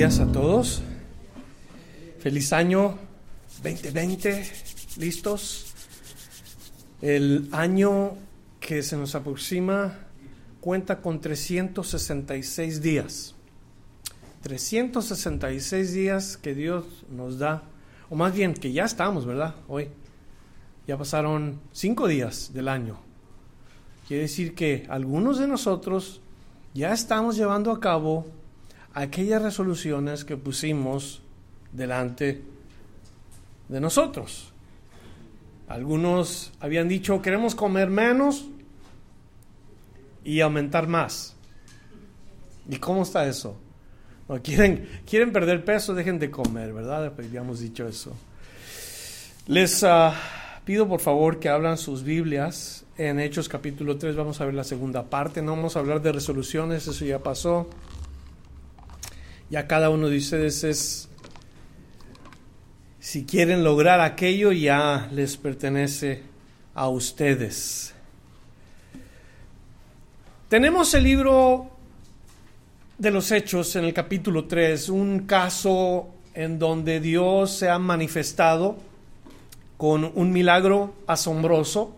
Días a todos. Feliz año 2020. ¿Listos? El año que se nos aproxima cuenta con 366 días. 366 días que Dios nos da, o más bien que ya estamos, ¿verdad? Hoy. Ya pasaron cinco días del año. Quiere decir que algunos de nosotros ya estamos llevando a cabo aquellas resoluciones que pusimos delante de nosotros. Algunos habían dicho, queremos comer menos y aumentar más. ¿Y cómo está eso? Quieren, quieren perder peso, dejen de comer, ¿verdad? Pues habíamos dicho eso. Les uh, pido por favor que hablan sus Biblias en Hechos capítulo 3. Vamos a ver la segunda parte. No vamos a hablar de resoluciones, eso ya pasó. Ya cada uno de ustedes es si quieren lograr aquello, ya les pertenece a ustedes. Tenemos el libro de los Hechos en el capítulo 3, un caso en donde Dios se ha manifestado con un milagro asombroso.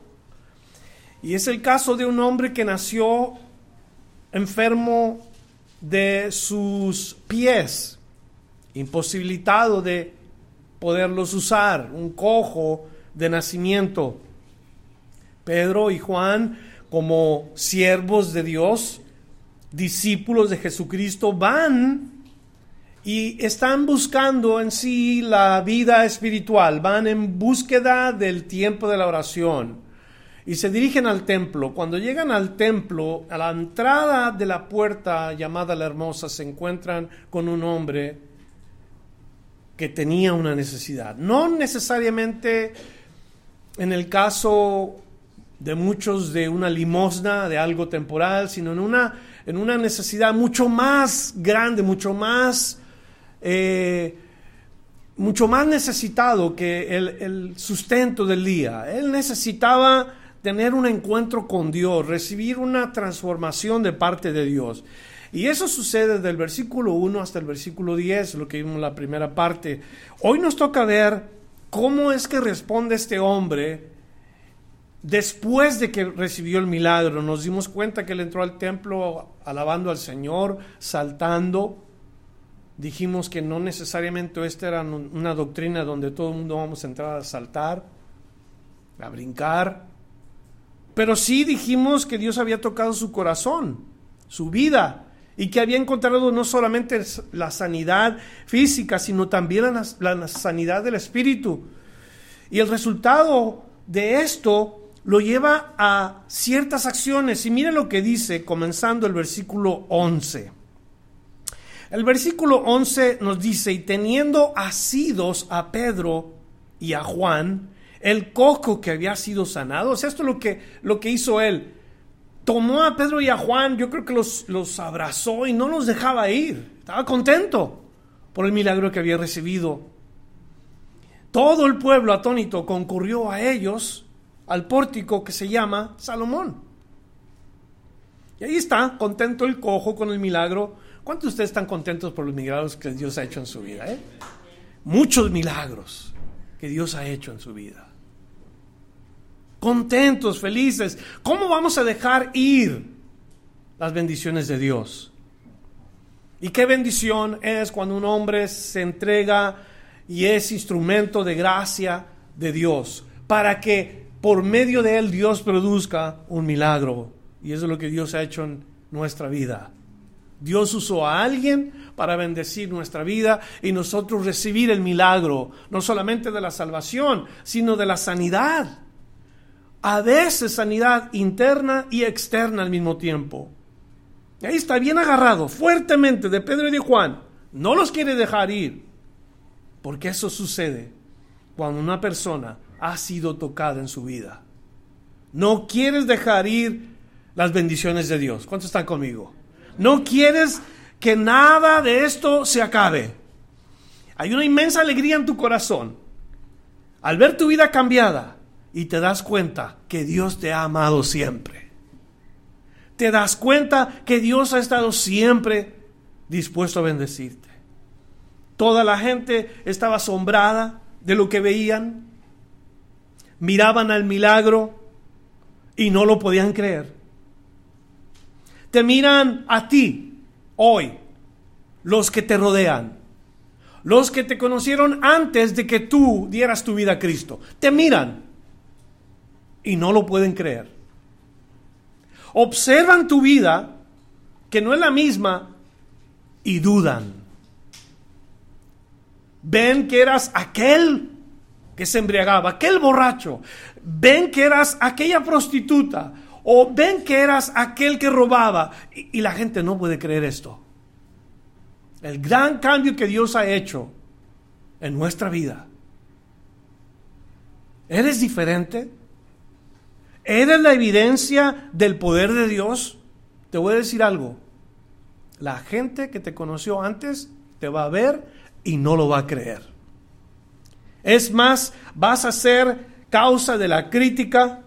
Y es el caso de un hombre que nació enfermo de sus pies, imposibilitado de poderlos usar, un cojo de nacimiento. Pedro y Juan, como siervos de Dios, discípulos de Jesucristo, van y están buscando en sí la vida espiritual, van en búsqueda del tiempo de la oración y se dirigen al templo. Cuando llegan al templo, a la entrada de la puerta llamada la hermosa, se encuentran con un hombre que tenía una necesidad. No necesariamente en el caso de muchos de una limosna, de algo temporal, sino en una, en una necesidad mucho más grande, mucho más, eh, mucho más necesitado que el, el sustento del día. Él necesitaba tener un encuentro con Dios, recibir una transformación de parte de Dios. Y eso sucede del versículo 1 hasta el versículo 10, lo que vimos en la primera parte. Hoy nos toca ver cómo es que responde este hombre después de que recibió el milagro. Nos dimos cuenta que él entró al templo alabando al Señor, saltando. Dijimos que no necesariamente esta era una doctrina donde todo el mundo vamos a entrar a saltar, a brincar. Pero sí dijimos que Dios había tocado su corazón, su vida, y que había encontrado no solamente la sanidad física, sino también la, sanidad del espíritu. Y el resultado de esto lo lleva a ciertas acciones. Y mire lo que dice, comenzando el versículo 11. El versículo 11 nos dice, y teniendo asidos a Pedro y a Juan, el coco que había sido sanado, o sea, esto es lo que, lo que hizo él tomó a Pedro y a Juan, yo creo que los, los abrazó y no los dejaba ir. Estaba contento por el milagro que había recibido. Todo el pueblo atónito concurrió a ellos al pórtico que se llama Salomón. Y ahí está, contento el cojo con el milagro. ¿Cuántos de ustedes están contentos por los milagros que Dios ha hecho en su vida? Eh? Muchos milagros que Dios ha hecho en su vida contentos, felices. ¿Cómo vamos a dejar ir las bendiciones de Dios? Y qué bendición es cuando un hombre se entrega y es instrumento de gracia de Dios, para que por medio de él Dios produzca un milagro. Y eso es lo que Dios ha hecho en nuestra vida. Dios usó a alguien para bendecir nuestra vida y nosotros recibir el milagro, no solamente de la salvación, sino de la sanidad a veces sanidad interna y externa al mismo tiempo. Ahí está bien agarrado fuertemente de Pedro y de Juan. No los quiere dejar ir. Porque eso sucede cuando una persona ha sido tocada en su vida. No quieres dejar ir las bendiciones de Dios. ¿Cuántos están conmigo? No quieres que nada de esto se acabe. Hay una inmensa alegría en tu corazón al ver tu vida cambiada y te das cuenta que Dios te ha amado siempre. Te das cuenta que Dios ha estado siempre dispuesto a bendecirte. Toda la gente estaba asombrada de lo que veían. Miraban al milagro y no lo podían creer. Te miran a ti hoy, los que te rodean, los que te conocieron antes de que tú dieras tu vida a Cristo. Te miran y no lo pueden creer. Observan tu vida, que no es la misma, y dudan. Ven que eras aquel que se embriagaba, aquel borracho. Ven que eras aquella prostituta. O ven que eras aquel que robaba. Y, y la gente no puede creer esto. El gran cambio que Dios ha hecho en nuestra vida. ¿Eres diferente? ¿Eres la evidencia del poder de Dios? Te voy a decir algo. La gente que te conoció antes te va a ver y no lo va a creer. Es más, vas a ser causa de la crítica,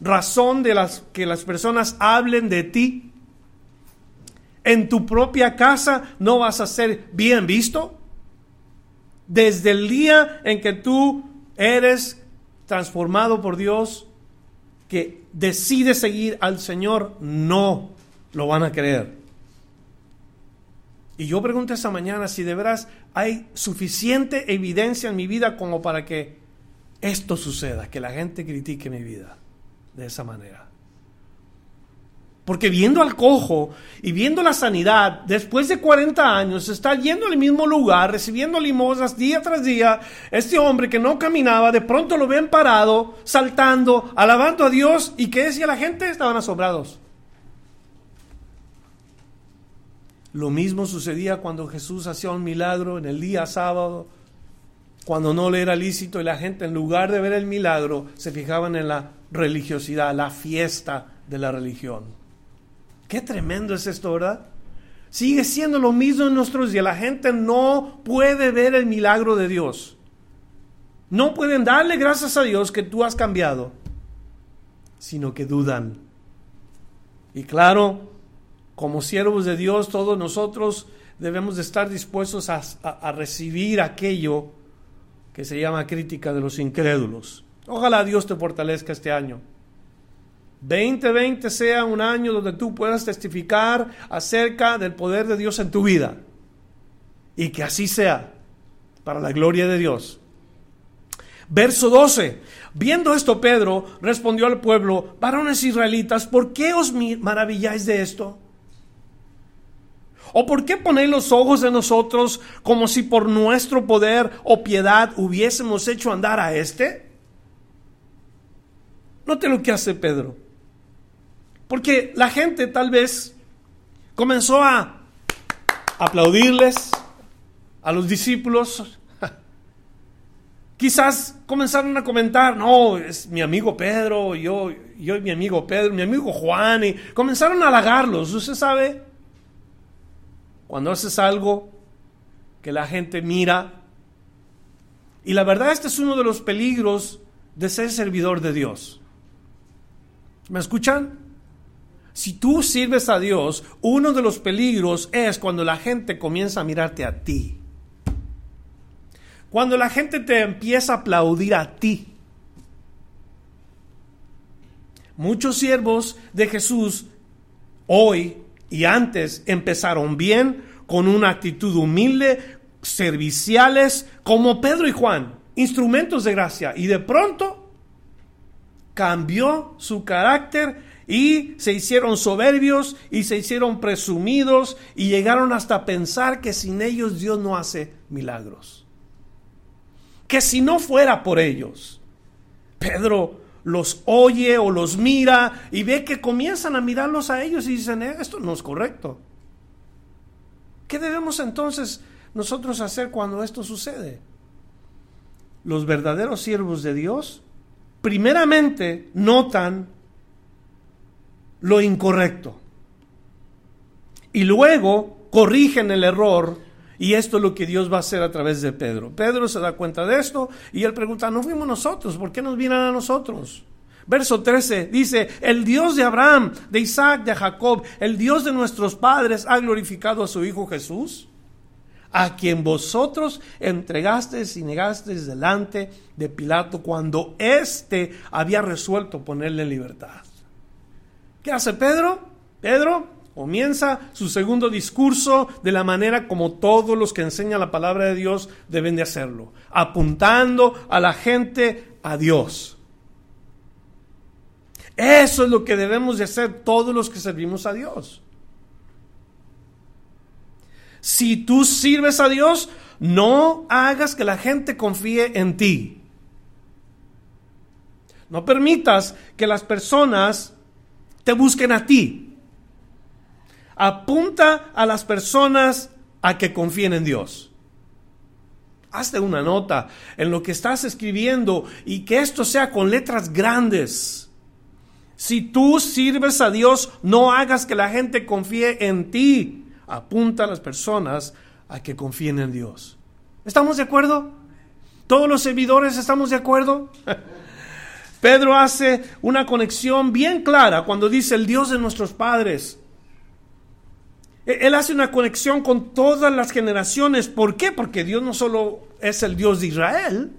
razón de las que las personas hablen de ti. En tu propia casa no vas a ser bien visto. Desde el día en que tú eres transformado por Dios, que decides seguir al Señor, no lo van a creer. Y yo pregunto esta mañana si de veras hay suficiente evidencia en mi vida como para que esto suceda, que la gente critique mi vida de esa manera. Porque viendo al cojo y viendo la sanidad, después de 40 años, está yendo al mismo lugar, recibiendo limosnas día tras día. Este hombre que no caminaba, de pronto lo ven parado, saltando, alabando a Dios. ¿Y qué decía la gente? Estaban asombrados. Lo mismo sucedía cuando Jesús hacía un milagro en el día sábado, cuando no le era lícito y la gente en lugar de ver el milagro se fijaban en la religiosidad, la fiesta de la religión. Qué tremendo es esto, ¿verdad? Sigue siendo lo mismo en nuestros días. La gente no puede ver el milagro de Dios. No pueden darle gracias a Dios que tú has cambiado, sino que dudan. Y claro, como siervos de Dios, todos nosotros debemos de estar dispuestos a, recibir aquello que se llama crítica de los incrédulos. Ojalá Dios te fortalezca este año. 2020 sea un año donde tú puedas testificar acerca del poder de Dios en tu vida. Y que así sea, para la gloria de Dios. Verso 12. Viendo esto, Pedro respondió al pueblo, varones israelitas, ¿por qué os maravilláis de esto? ¿O por qué ponéis los ojos en nosotros como si por nuestro poder o piedad hubiésemos hecho andar a este? Note lo que hace Pedro. Porque la gente tal vez comenzó a aplaudirles a los discípulos. Quizás comenzaron a comentar, no, es mi amigo Pedro, yo, yo y mi amigo Pedro, mi amigo Juan, y comenzaron a halagarlos. Usted sabe, cuando haces algo que la gente mira. Y la verdad este es uno de los peligros de ser servidor de Dios. ¿Me escuchan? Si tú sirves a Dios, uno de los peligros es cuando la gente comienza a mirarte a ti. Cuando la gente te empieza a aplaudir a ti. Muchos siervos de Jesús hoy y antes empezaron bien, con una actitud humilde, serviciales, como Pedro y Juan, instrumentos de gracia. Y de pronto cambió su carácter y se hicieron soberbios y se hicieron presumidos y llegaron hasta pensar que sin ellos Dios no hace milagros. Que si no fuera por ellos, Pedro los oye o los mira y ve que comienzan a mirarlos a ellos y dicen, eh, esto no es correcto. ¿Qué debemos entonces nosotros hacer cuando esto sucede? Los verdaderos siervos de Dios primeramente notan lo incorrecto y luego corrigen el error y esto es lo que Dios va a hacer a través de Pedro. Pedro se da cuenta de esto y él pregunta, no fuimos nosotros, ¿por qué nos vienen a nosotros? Verso 13 dice, el Dios de Abraham, de Isaac, de Jacob, el Dios de nuestros padres ha glorificado a su Hijo Jesús, a quien vosotros entregasteis y negasteis delante de Pilato cuando éste había resuelto ponerle en libertad. ¿Qué hace Pedro? Pedro comienza su segundo discurso de la manera como todos los que enseñan la palabra de Dios deben de hacerlo, apuntando a la gente a Dios. Eso es lo que debemos de hacer todos los que servimos a Dios. Si tú sirves a Dios, no hagas que la gente confíe en ti. No permitas que las personas te busquen a ti. Apunta a las personas a que confíen en Dios. Hazte una nota en lo que estás escribiendo y que esto sea con letras grandes si tú sirves a Dios, no hagas que la gente confíe en ti. Apunta a las personas a que confíen en Dios. ¿Estamos de acuerdo? ¿Todos los servidores estamos de acuerdo? Pedro hace una conexión bien clara cuando dice el Dios de nuestros padres. E-, él hace una conexión con todas las generaciones. ¿Por qué? Porque Dios no solo es el Dios de Israel,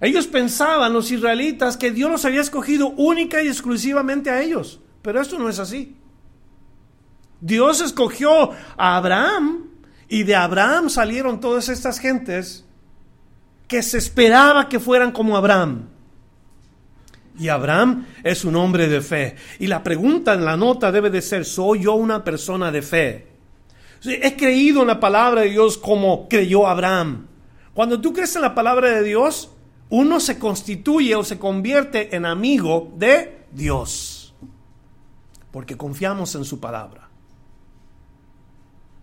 ellos pensaban, los israelitas, que Dios los había escogido única y exclusivamente a ellos. Pero esto no es así. Dios escogió a Abraham y de Abraham salieron todas estas gentes que se esperaba que fueran como Abraham. Y Abraham es un hombre de fe. Y la pregunta en la nota debe de ser, ¿soy yo una persona de fe? He creído en la palabra de Dios como creyó Abraham. Cuando tú crees en la palabra de Dios, uno se constituye o se convierte en amigo de Dios, porque confiamos en su palabra.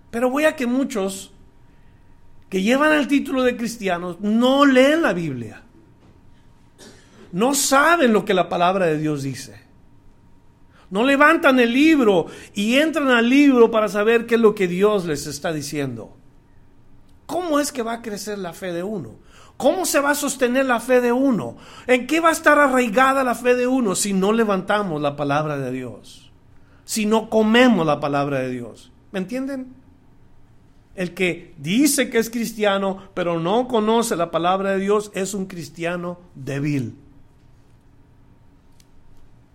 Pero voy a que muchos que llevan el título de cristianos no leen la Biblia, no saben lo que la palabra de Dios dice. No levantan el libro y entran al libro para saber qué es lo que Dios les está diciendo. ¿Cómo es que va a crecer la fe de uno? ¿Cómo se va a sostener la fe de uno? ¿En qué va a estar arraigada la fe de uno si no levantamos la palabra de Dios? Si no comemos la palabra de Dios. ¿Me entienden? El que dice que es cristiano, pero no conoce la palabra de Dios, es un cristiano débil.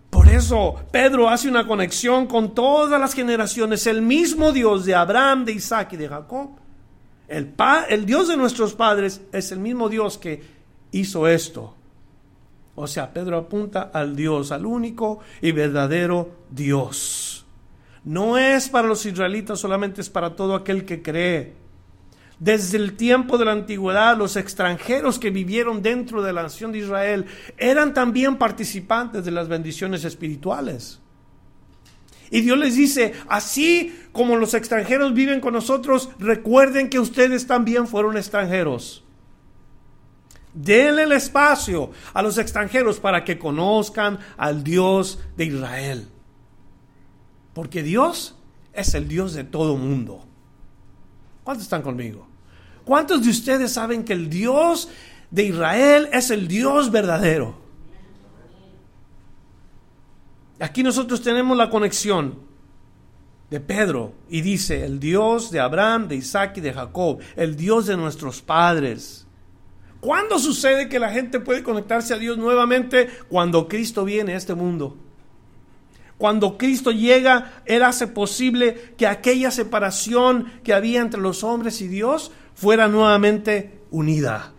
Por eso Pedro hace una conexión con todas las generaciones. El mismo Dios de Abraham, de Isaac y de Jacob el, el Dios de nuestros padres es el mismo Dios que hizo esto. O sea, Pedro apunta al Dios, al único y verdadero Dios. No es para los israelitas, solamente es para todo aquel que cree. Desde el tiempo de la antigüedad, los extranjeros que vivieron dentro de la nación de Israel eran también participantes de las bendiciones espirituales. Y Dios les dice, así como los extranjeros viven con nosotros, recuerden que ustedes también fueron extranjeros. Denle el espacio a los extranjeros para que conozcan al Dios de Israel. Porque Dios es el Dios de todo mundo. ¿Cuántos están conmigo? ¿Cuántos de ustedes saben que el Dios de Israel es el Dios verdadero? Aquí nosotros tenemos la conexión de Pedro y dice, el Dios de Abraham, de Isaac y de Jacob, el Dios de nuestros padres. ¿Cuándo sucede que la gente puede conectarse a Dios nuevamente? Cuando Cristo viene a este mundo. Cuando Cristo llega, Él hace posible que aquella separación que había entre los hombres y Dios fuera nuevamente unida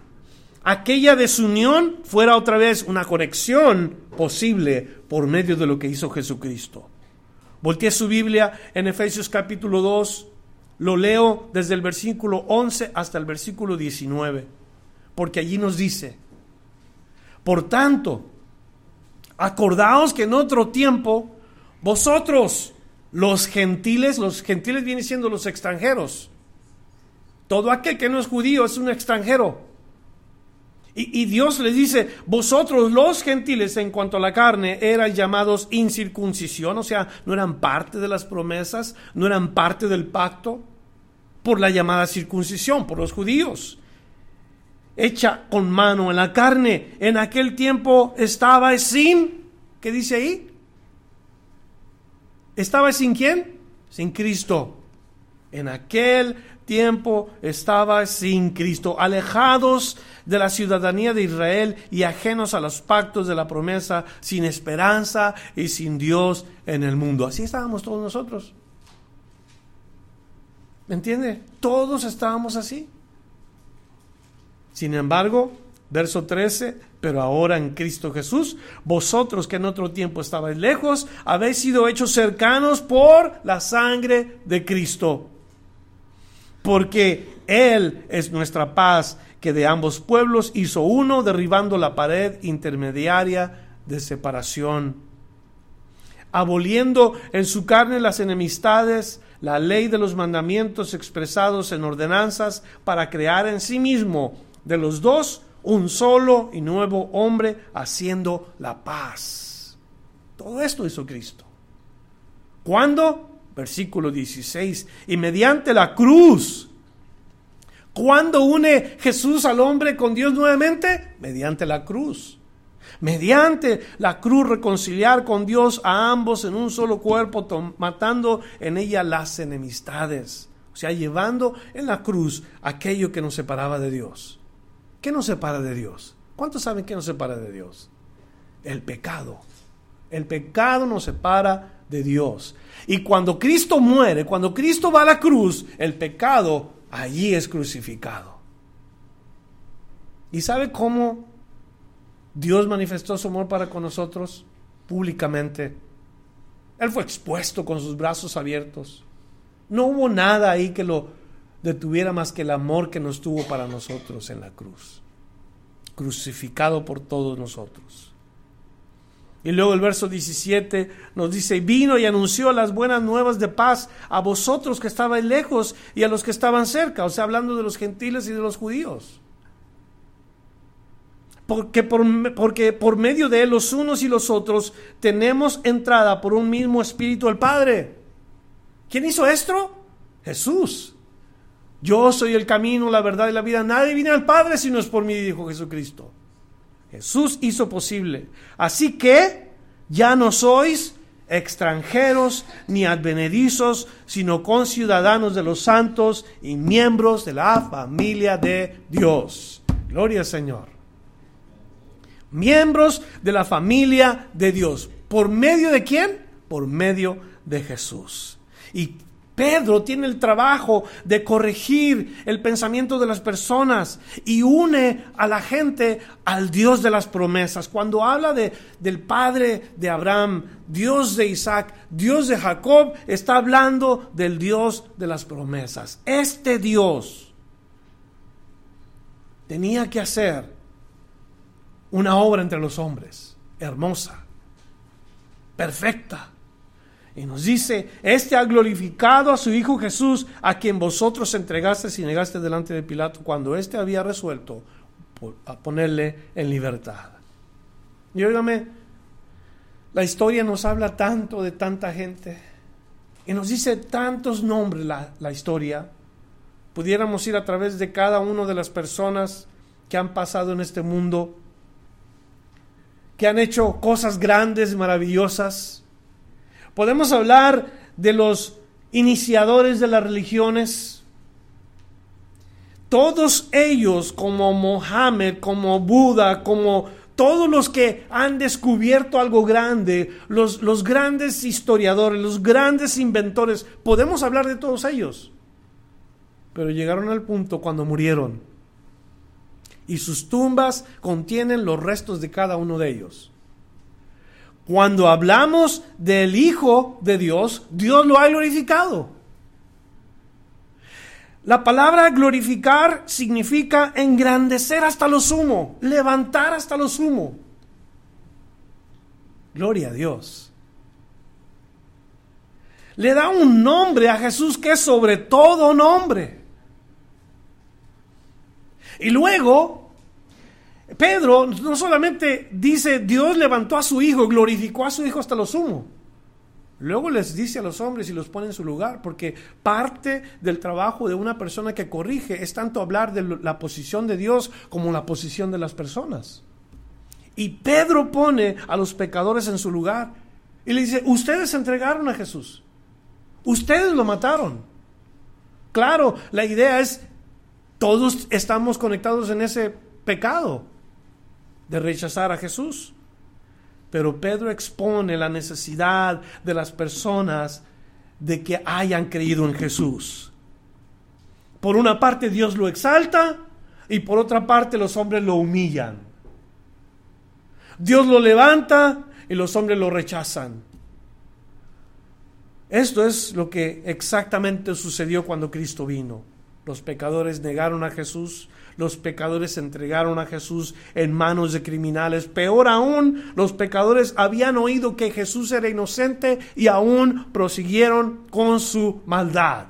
aquella desunión fuera otra vez una conexión posible por medio de lo que hizo Jesucristo. Volteé su Biblia en Efesios capítulo 2, lo leo desde el versículo 11 hasta el versículo 19, porque allí nos dice, Por tanto, acordaos que en otro tiempo vosotros, los gentiles, los gentiles vienen siendo los extranjeros. Todo aquel que no es judío es un extranjero. Y, Dios les dice, vosotros los gentiles en cuanto a la carne eran llamados incircuncisión, o sea, no eran parte de las promesas, no eran parte del pacto por la llamada circuncisión, por los judíos. Hecha con mano en la carne, en aquel tiempo estaba sin, ¿qué dice ahí? ¿Estaba sin quién? Sin Cristo. En aquel tiempo estaba sin Cristo, alejados de la ciudadanía de Israel y ajenos a los pactos de la promesa, sin esperanza y sin Dios en el mundo. Así estábamos todos nosotros. ¿Me entiende? Todos estábamos así. Sin embargo, verso 13, pero ahora en Cristo Jesús, vosotros que en otro tiempo estabais lejos, habéis sido hechos cercanos por la sangre de Cristo. Porque Él es nuestra paz, que de ambos pueblos hizo uno, derribando la pared intermediaria de separación, aboliendo en su carne las enemistades, la ley de los mandamientos expresados en ordenanzas, para crear en sí mismo de los dos un solo y nuevo hombre, haciendo la paz. Todo esto hizo Cristo. ¿Cuándo? versículo 16, y mediante la cruz. ¿Cuándo une Jesús al hombre con Dios nuevamente? Mediante la cruz. Mediante la cruz reconciliar con Dios a ambos en un solo cuerpo, matando en ella las enemistades. O sea, llevando en la cruz aquello que nos separaba de Dios. ¿Qué nos separa de Dios? ¿Cuántos saben qué nos separa de Dios? El pecado. El pecado nos separa de Dios. Y cuando Cristo muere, cuando Cristo va a la cruz, el pecado allí es crucificado. ¿Y sabe cómo Dios manifestó su amor para con nosotros? Públicamente. Él fue expuesto con sus brazos abiertos. No hubo nada ahí que lo detuviera más que el amor que nos tuvo para nosotros en la cruz. Crucificado por todos nosotros. Y luego el verso 17 nos dice, vino y anunció las buenas nuevas de paz a vosotros que estabais lejos y a los que estaban cerca, o sea, hablando de los gentiles y de los judíos. Porque por, porque por medio de él los unos y los otros tenemos entrada por un mismo espíritu al Padre. ¿Quién hizo esto? Jesús. Yo soy el camino, la verdad y la vida. Nadie viene al Padre si no es por mí, dijo Jesucristo. Jesús hizo posible. Así que ya no sois extranjeros ni advenedizos, sino conciudadanos de los santos y miembros de la familia de Dios. Gloria al Señor. Miembros de la familia de Dios. ¿Por medio de quién? Por medio de Jesús. Y Pedro tiene el trabajo de corregir el pensamiento de las personas y une a la gente al Dios de las promesas. Cuando habla de, del Padre de Abraham, Dios de Isaac, Dios de Jacob, está hablando del Dios de las promesas. Este Dios tenía que hacer una obra entre los hombres, hermosa, perfecta y nos dice, este ha glorificado a su Hijo Jesús, a quien vosotros entregaste y negaste delante de Pilato cuando éste había resuelto a ponerle en libertad. Y óigame, la historia nos habla tanto de tanta gente y nos dice tantos nombres la, la historia. Pudiéramos ir a través de cada una de las personas que han pasado en este mundo, que han hecho cosas grandes, maravillosas, Podemos hablar de los iniciadores de las religiones. Todos ellos, como Mohammed, como Buda, como todos los que han descubierto algo grande, los, los grandes historiadores, los grandes inventores, podemos hablar de todos ellos. Pero llegaron al punto cuando murieron. Y sus tumbas contienen los restos de cada uno de ellos. Cuando hablamos del Hijo de Dios, Dios lo ha glorificado. La palabra glorificar significa engrandecer hasta lo sumo, levantar hasta lo sumo. Gloria a Dios. Le da un nombre a Jesús que es sobre todo nombre. Y luego, Pedro no solamente dice, Dios levantó a su hijo, glorificó a su hijo hasta lo sumo. Luego les dice a los hombres y los pone en su lugar, porque parte del trabajo de una persona que corrige es tanto hablar de la posición de Dios como la posición de las personas. Y Pedro pone a los pecadores en su lugar y le dice, ustedes entregaron a Jesús, ustedes lo mataron. Claro, la idea es, todos estamos conectados en ese pecado de rechazar a Jesús. Pero Pedro expone la necesidad de las personas de que hayan creído en Jesús. Por una parte Dios lo exalta y por otra parte los hombres lo humillan. Dios lo levanta y los hombres lo rechazan. Esto es lo que exactamente sucedió cuando Cristo vino. Los pecadores negaron a Jesús, los pecadores se entregaron a Jesús en manos de criminales. Peor aún, los pecadores habían oído que Jesús era inocente y aún prosiguieron con su maldad.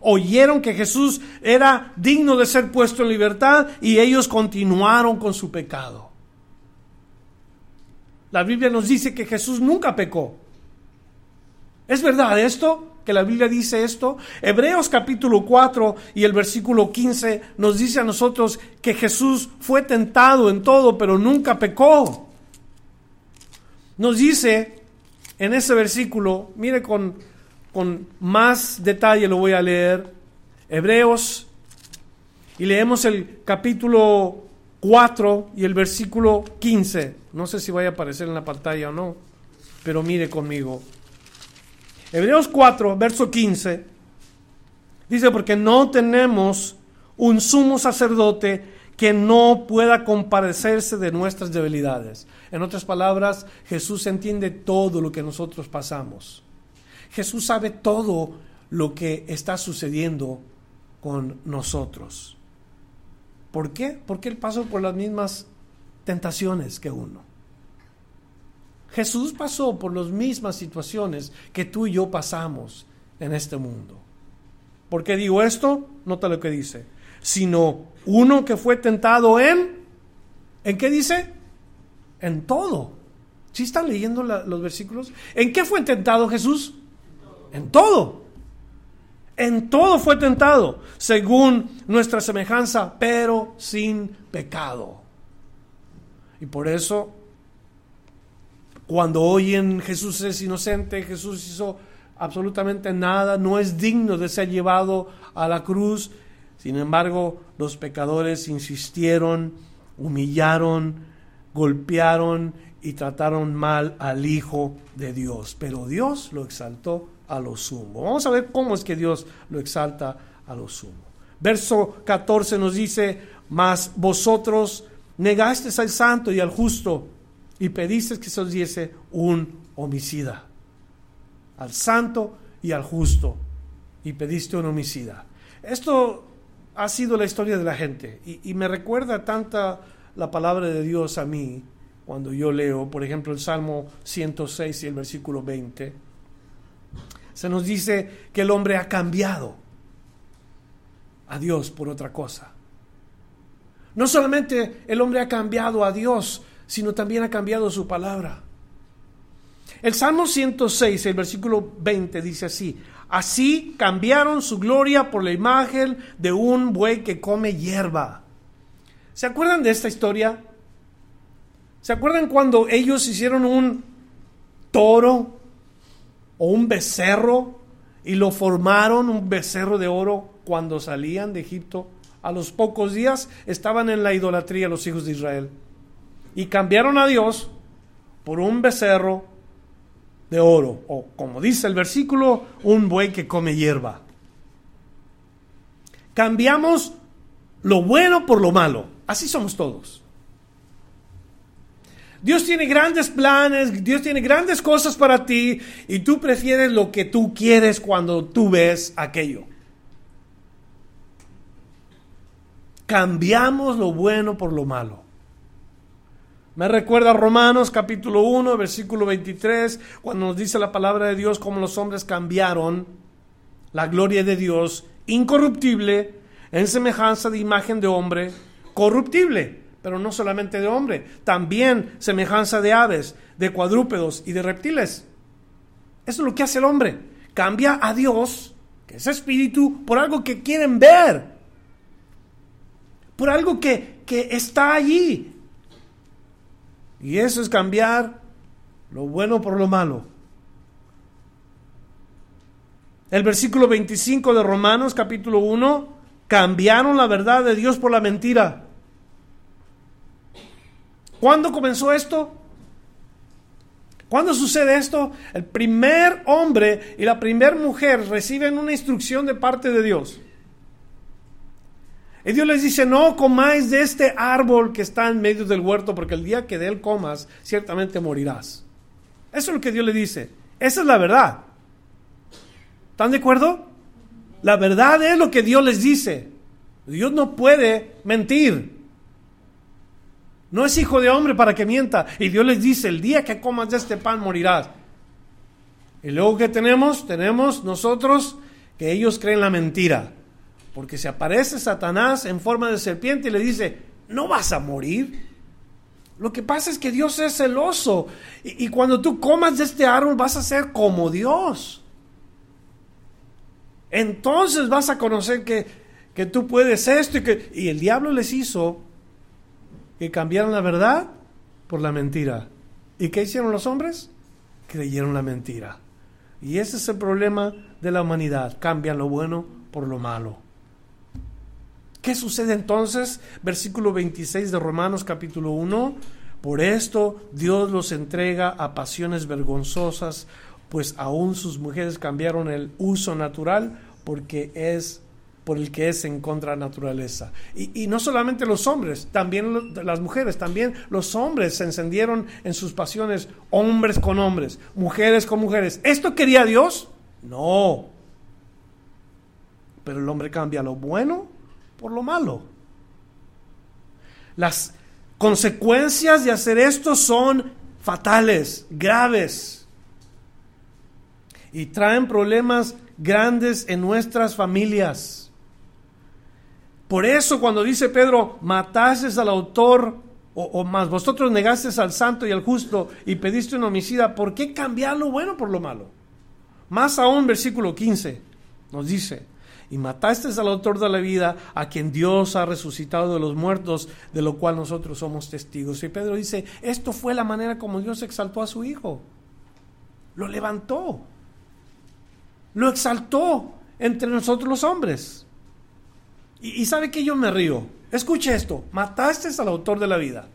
Oyeron que Jesús era digno de ser puesto en libertad y ellos continuaron con su pecado. La Biblia nos dice que Jesús nunca pecó. ¿Es verdad esto? Que la Biblia dice esto? Hebreos capítulo 4 y el versículo 15 nos dice a nosotros que Jesús fue tentado en todo, pero nunca pecó. Nos dice en ese versículo, mire con, con más detalle lo voy a leer, Hebreos, y leemos el capítulo 4 y el versículo 15. No sé si vaya a aparecer en la pantalla o no, pero mire conmigo. Hebreos 4, verso 15, dice, porque no tenemos un sumo sacerdote que no pueda compadecerse de nuestras debilidades. En otras palabras, Jesús entiende todo lo que nosotros pasamos. Jesús sabe todo lo que está sucediendo con nosotros. ¿Por qué? Porque Él pasó por las mismas tentaciones que uno. Jesús pasó por las mismas situaciones que tú y yo pasamos en este mundo. ¿Por qué digo esto? Nota lo que dice. Sino uno que fue tentado en... ¿En qué dice? En todo. ¿Sí están leyendo los versículos? ¿En qué fue tentado Jesús? En todo. En todo fue tentado, según nuestra semejanza, pero sin pecado. Y por eso cuando oyen Jesús es inocente, Jesús hizo absolutamente nada, no es digno de ser llevado a la cruz. Sin embargo, los pecadores insistieron, humillaron, golpearon y trataron mal al Hijo de Dios. Pero Dios lo exaltó a lo sumo. Vamos a ver cómo es que Dios lo exalta a lo sumo. Verso 14 nos dice, mas vosotros negasteis al santo y al justo y pediste que se os diese un homicida, al santo y al justo, y pediste un homicida. Esto ha sido la historia de la gente y, me recuerda tanta la palabra de Dios a mí cuando yo leo, por ejemplo, el Salmo 106 y el versículo 20. Se nos dice que el hombre ha cambiado a Dios por otra cosa. No solamente el hombre ha cambiado a Dios, sino también ha cambiado su palabra. El Salmo 106, el versículo 20 dice así, así cambiaron su gloria por la imagen de un buey que come hierba. ¿Se acuerdan de esta historia? ¿Se acuerdan cuando ellos hicieron un toro o un becerro y lo formaron, un becerro de oro, cuando salían de Egipto? A los pocos días estaban en la idolatría los hijos de Israel y cambiaron a Dios por un becerro de oro, o como dice el versículo, un buey que come hierba. Cambiamos lo bueno por lo malo. Así somos todos. Dios tiene grandes planes, Dios tiene grandes cosas para ti y tú prefieres lo que tú quieres cuando tú ves aquello. Cambiamos lo bueno por lo malo. Me recuerda Romanos capítulo 1, versículo 23, cuando nos dice la palabra de Dios cómo los hombres cambiaron la gloria de Dios incorruptible en semejanza de imagen de hombre corruptible, pero no solamente de hombre, también semejanza de aves, de cuadrúpedos y de reptiles. Eso es lo que hace el hombre. Cambia a Dios, que es espíritu, por algo que quieren ver, por algo que, que está allí, y eso es cambiar lo bueno por lo malo. El versículo 25 de Romanos capítulo 1, cambiaron la verdad de Dios por la mentira. ¿Cuándo comenzó esto? ¿Cuándo sucede esto? El primer hombre y la primera mujer reciben una instrucción de parte de Dios. Y Dios les dice, no comáis de este árbol que está en medio del huerto, porque el día que de él comas, ciertamente morirás. Eso es lo que Dios le dice. Esa es la verdad. ¿Están de acuerdo? La verdad es lo que Dios les dice. Dios no puede mentir. No es hijo de hombre para que mienta. Y Dios les dice, el día que comas de este pan morirás. Y luego que tenemos, tenemos nosotros que ellos creen la mentira. Porque se aparece Satanás en forma de serpiente y le dice, no vas a morir. Lo que pasa es que Dios es celoso. Y, cuando tú comas de este árbol vas a ser como Dios. Entonces vas a conocer que, que tú puedes esto y que... Y el diablo les hizo que cambiaran la verdad por la mentira. ¿Y qué hicieron los hombres? Creyeron la mentira. Y ese es el problema de la humanidad. Cambian lo bueno por lo malo. ¿Qué sucede entonces? Versículo 26 de Romanos capítulo 1. Por esto Dios los entrega a pasiones vergonzosas, pues aún sus mujeres cambiaron el uso natural porque es por el que es en contra naturaleza. Y, y, no solamente los hombres, también las mujeres, también los hombres se encendieron en sus pasiones, hombres con hombres, mujeres con mujeres. ¿Esto quería Dios? No. Pero el hombre cambia lo bueno por lo malo. Las consecuencias de hacer esto son fatales, graves, y traen problemas grandes en nuestras familias. Por eso cuando dice Pedro, matases al autor, o, más, vosotros negasteis al santo y al justo y pediste un homicida, ¿por qué cambiar lo bueno por lo malo? Más aún, versículo 15 nos dice, y mataste al autor de la vida, a quien Dios ha resucitado de los muertos, de lo cual nosotros somos testigos. Y Pedro dice, esto fue la manera como Dios exaltó a su Hijo. Lo levantó. Lo exaltó entre nosotros los hombres. Y, sabe que yo me río. Escuche esto, mataste al autor de la vida.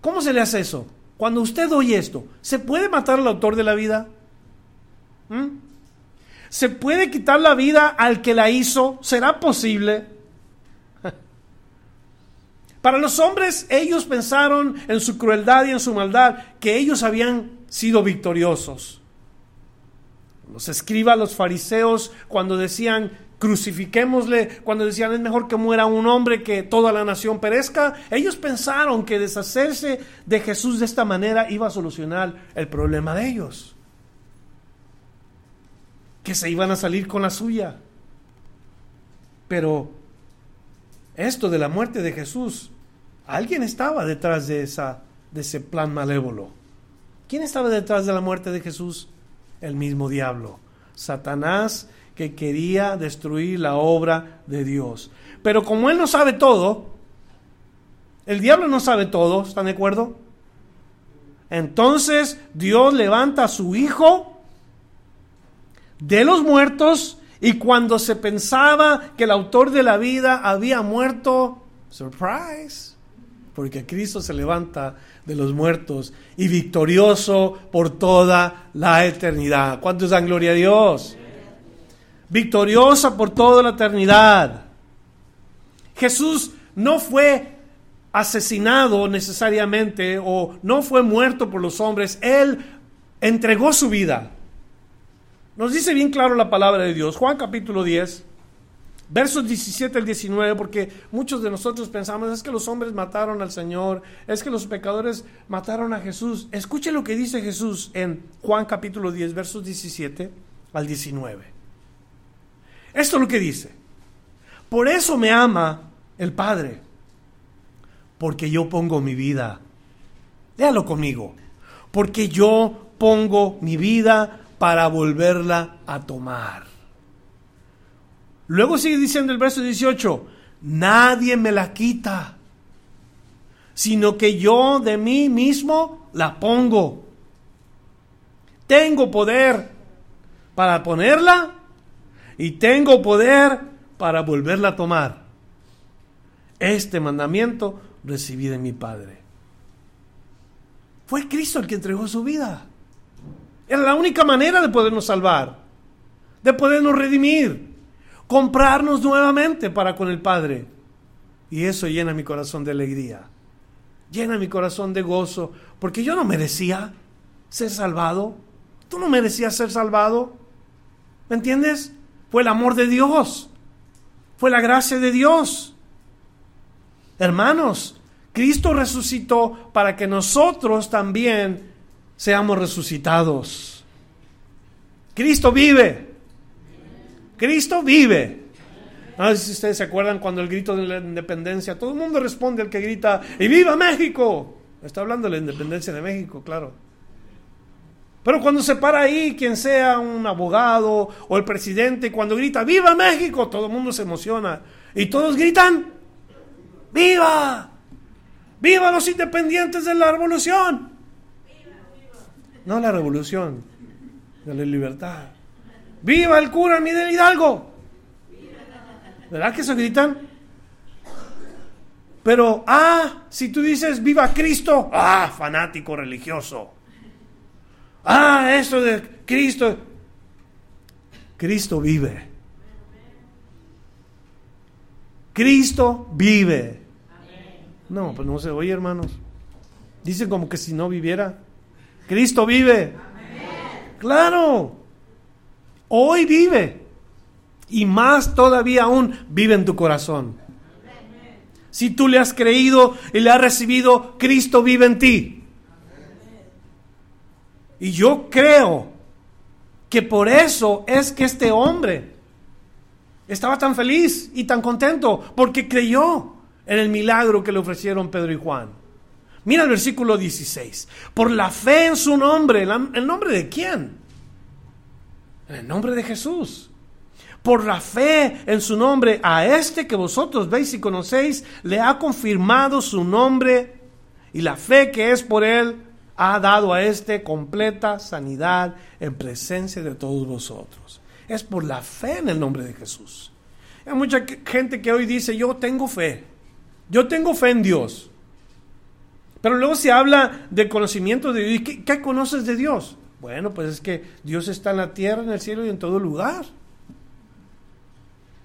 ¿Cómo se le hace eso? Cuando usted oye esto, ¿se puede matar al autor de la vida? ¿Mm? ¿Se puede quitar la vida al que la hizo? ¿Será posible? Para los hombres, ellos pensaron en su crueldad y en su maldad que ellos habían sido victoriosos. Los escribas, los fariseos, cuando decían crucifiquémosle, cuando decían es mejor que muera un hombre que toda la nación perezca, ellos pensaron que deshacerse de Jesús de esta manera iba a solucionar el problema de ellos que se iban a salir con la suya. Pero esto de la muerte de Jesús, alguien estaba detrás de, esa, de ese plan malévolo. ¿Quién estaba detrás de la muerte de Jesús? El mismo diablo, Satanás que quería destruir la obra de Dios. Pero como él no sabe todo, el diablo no sabe todo, ¿están de acuerdo? Entonces Dios levanta a su hijo de los muertos y cuando se pensaba que el autor de la vida había muerto, surprise, porque Cristo se levanta de los muertos y victorioso por toda la eternidad. ¿Cuántos dan gloria a Dios? Victoriosa por toda la eternidad. Jesús no fue asesinado necesariamente o no fue muerto por los hombres, Él entregó su vida. Nos dice bien claro la palabra de Dios. Juan capítulo 10, Versos 17 al 19, porque muchos de nosotros pensamos, es que los hombres mataron al Señor, es que los pecadores mataron a Jesús. Escuche lo que dice Jesús en Juan capítulo 10, versos 17 al 19. Esto es lo que dice. Por eso me ama el Padre, porque yo pongo mi vida. Léalo conmigo. Porque yo pongo mi vida para volverla a tomar. Luego sigue diciendo el verso 18, nadie me la quita, sino que yo de mí mismo la pongo. Tengo poder para ponerla y tengo poder para volverla a tomar. Este mandamiento recibí de mi Padre. Fue Cristo el que entregó su vida. Era la única manera de podernos salvar, de podernos redimir comprarnos nuevamente para con el Padre. Y eso llena mi corazón de alegría, llena mi corazón de gozo, porque yo no merecía ser salvado. Tú no merecías ser salvado. ¿Me entiendes? Fue el amor de Dios, fue la gracia de Dios. Hermanos, Cristo resucitó para que nosotros también seamos resucitados. Cristo vive. Cristo vive. No sé si ustedes se acuerdan cuando el grito de la independencia, todo el mundo responde al que grita, ¡y viva México! Está hablando de la independencia de México, claro. Pero cuando se para ahí, quien sea un abogado o el presidente, cuando grita, ¡viva México! Todo el mundo se emociona. Y todos gritan, ¡viva! ¡Viva los independientes de la revolución! No la revolución, de la libertad. ¡Viva el cura Miguel Hidalgo! ¿Verdad que se gritan? Pero, ah, si tú dices viva Cristo, ah, fanático religioso. Ah, eso de Cristo. Cristo vive. Cristo vive. No, pues no se oye, hermanos. Dicen como que si no viviera. Cristo vive. Claro hoy vive. Y más todavía aún vive en tu corazón. Si tú le has creído y le has recibido, Cristo vive en ti. Y yo creo que por eso es que este hombre estaba tan feliz y tan contento, porque creyó en el milagro que le ofrecieron Pedro y Juan. Mira el versículo 16. Por la fe en su nombre, ¿el nombre de quién? En el nombre de Jesús. Por la fe en su nombre, a este que vosotros veis y conocéis, le ha confirmado su nombre y la fe que es por él ha dado a este completa sanidad en presencia de todos vosotros. Es por la fe en el nombre de Jesús. Hay mucha gente que hoy dice, yo tengo fe, yo tengo fe en Dios. Pero luego se habla del conocimiento de Dios. ¿Qué, qué conoces de Dios? Bueno, pues es que Dios está en la tierra, en el cielo y en todo lugar.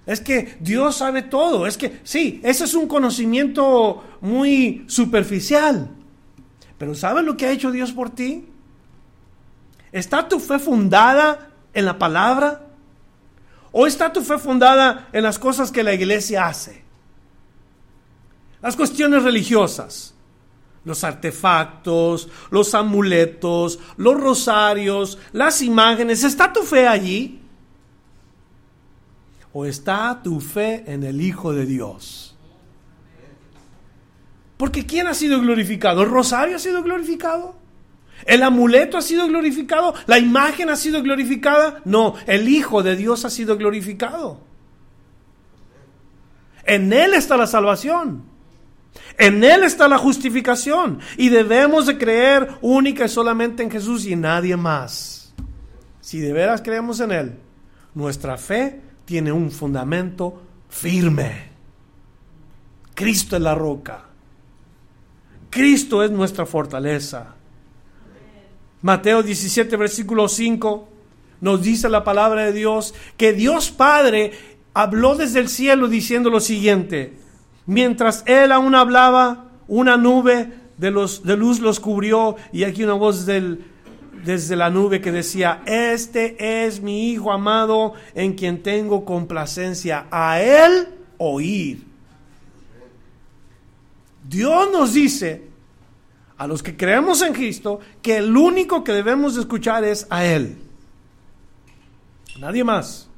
Es que Dios sabe todo. Es que sí, ese es un conocimiento muy superficial. Pero ¿sabes lo que ha hecho Dios por ti? ¿Está tu fe fundada en la palabra? ¿O está tu fe fundada en las cosas que la iglesia hace? Las cuestiones religiosas los artefactos, los amuletos, los rosarios, las imágenes. ¿Está tu fe allí? ¿O está tu fe en el Hijo de Dios? Porque ¿quién ha sido glorificado? ¿El rosario ha sido glorificado? ¿El amuleto ha sido glorificado? ¿La imagen ha sido glorificada? No, el Hijo de Dios ha sido glorificado. En Él está la salvación. En Él está la justificación y debemos de creer única y solamente en Jesús y en nadie más. Si de veras creemos en Él, nuestra fe tiene un fundamento firme. Cristo es la roca. Cristo es nuestra fortaleza. Mateo 17, versículo 5, nos dice la palabra de Dios que Dios Padre habló desde el cielo diciendo lo siguiente, Mientras él aún hablaba, una nube de, los, de luz los cubrió y aquí una voz desde la nube que decía, este es mi Hijo amado en quien tengo complacencia, a Él oír. Dios nos dice, a los que creemos en Cristo, que el único que debemos escuchar es a Él. Nadie más.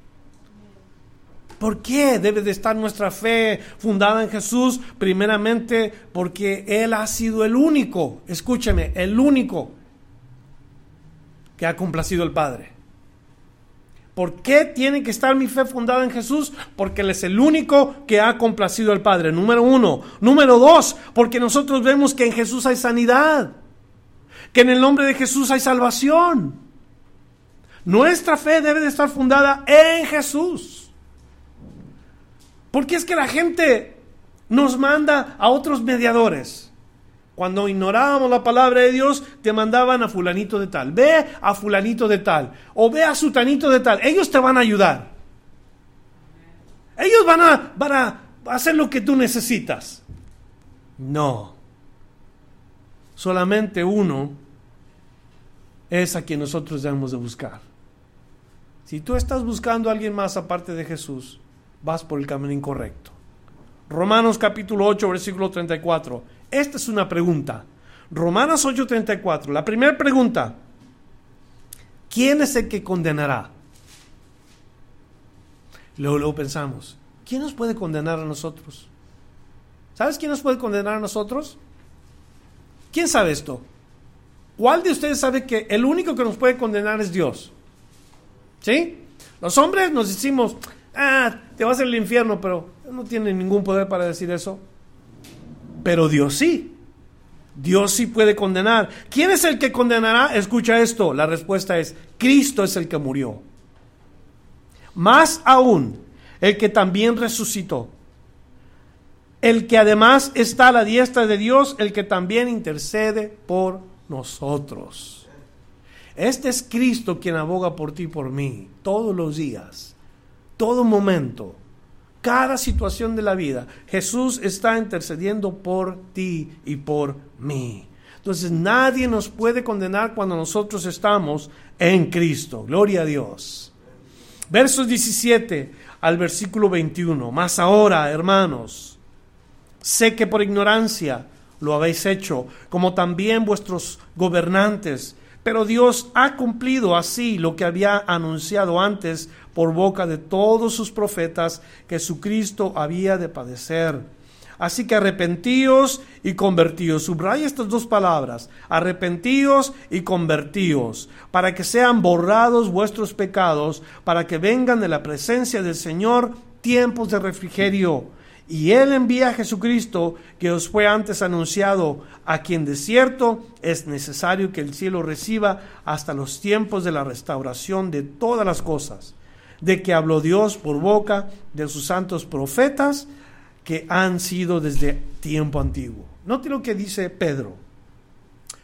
¿Por qué debe de estar nuestra fe fundada en Jesús? Primeramente porque Él ha sido el único, escúcheme, el único que ha complacido al Padre. ¿Por qué tiene que estar mi fe fundada en Jesús? Porque Él es el único que ha complacido al Padre. Número uno. Número dos, porque nosotros vemos que en Jesús hay sanidad. Que en el nombre de Jesús hay salvación. Nuestra fe debe de estar fundada en Jesús. Porque es que la gente nos manda a otros mediadores. Cuando ignorábamos la palabra de Dios, te mandaban a fulanito de tal. Ve a fulanito de tal. O ve a sutanito de tal. Ellos te van a ayudar. Ellos van a, van a hacer lo que tú necesitas. No. Solamente uno es a quien nosotros debemos de buscar. Si tú estás buscando a alguien más aparte de Jesús, vas por el camino incorrecto. Romanos capítulo 8, versículo 34. Esta es una pregunta. Romanos 8, 34. La primera pregunta. ¿Quién es el que condenará? Luego, luego pensamos, ¿quién nos puede condenar a nosotros? ¿Sabes quién nos puede condenar a nosotros? ¿Quién sabe esto? ¿Cuál de ustedes sabe que el único que nos puede condenar es Dios? ¿Sí? Los hombres nos decimos, ah, te vas al infierno, pero no tiene ningún poder para decir eso. Pero Dios sí. Dios sí puede condenar. ¿Quién es el que condenará? Escucha esto. La respuesta es, Cristo es el que murió. Más aún, el que también resucitó. El que además está a la diestra de Dios, el que también intercede por nosotros. Este es Cristo quien aboga por ti y por mí todos los días todo momento, cada situación de la vida, Jesús está intercediendo por ti y por mí. Entonces nadie nos puede condenar cuando nosotros estamos en Cristo. Gloria a Dios. Versos 17 al versículo 21. Más ahora, hermanos, sé que por ignorancia lo habéis hecho, como también vuestros gobernantes pero Dios ha cumplido así lo que había anunciado antes por boca de todos sus profetas que su Cristo había de padecer. Así que arrepentíos y convertíos. Subraya estas dos palabras, arrepentíos y convertíos, para que sean borrados vuestros pecados, para que vengan de la presencia del Señor tiempos de refrigerio y Él envía a Jesucristo que os fue antes anunciado, a quien de cierto es necesario que el cielo reciba hasta los tiempos de la restauración de todas las cosas, de que habló Dios por boca de sus santos profetas que han sido desde tiempo antiguo. Note lo que dice Pedro.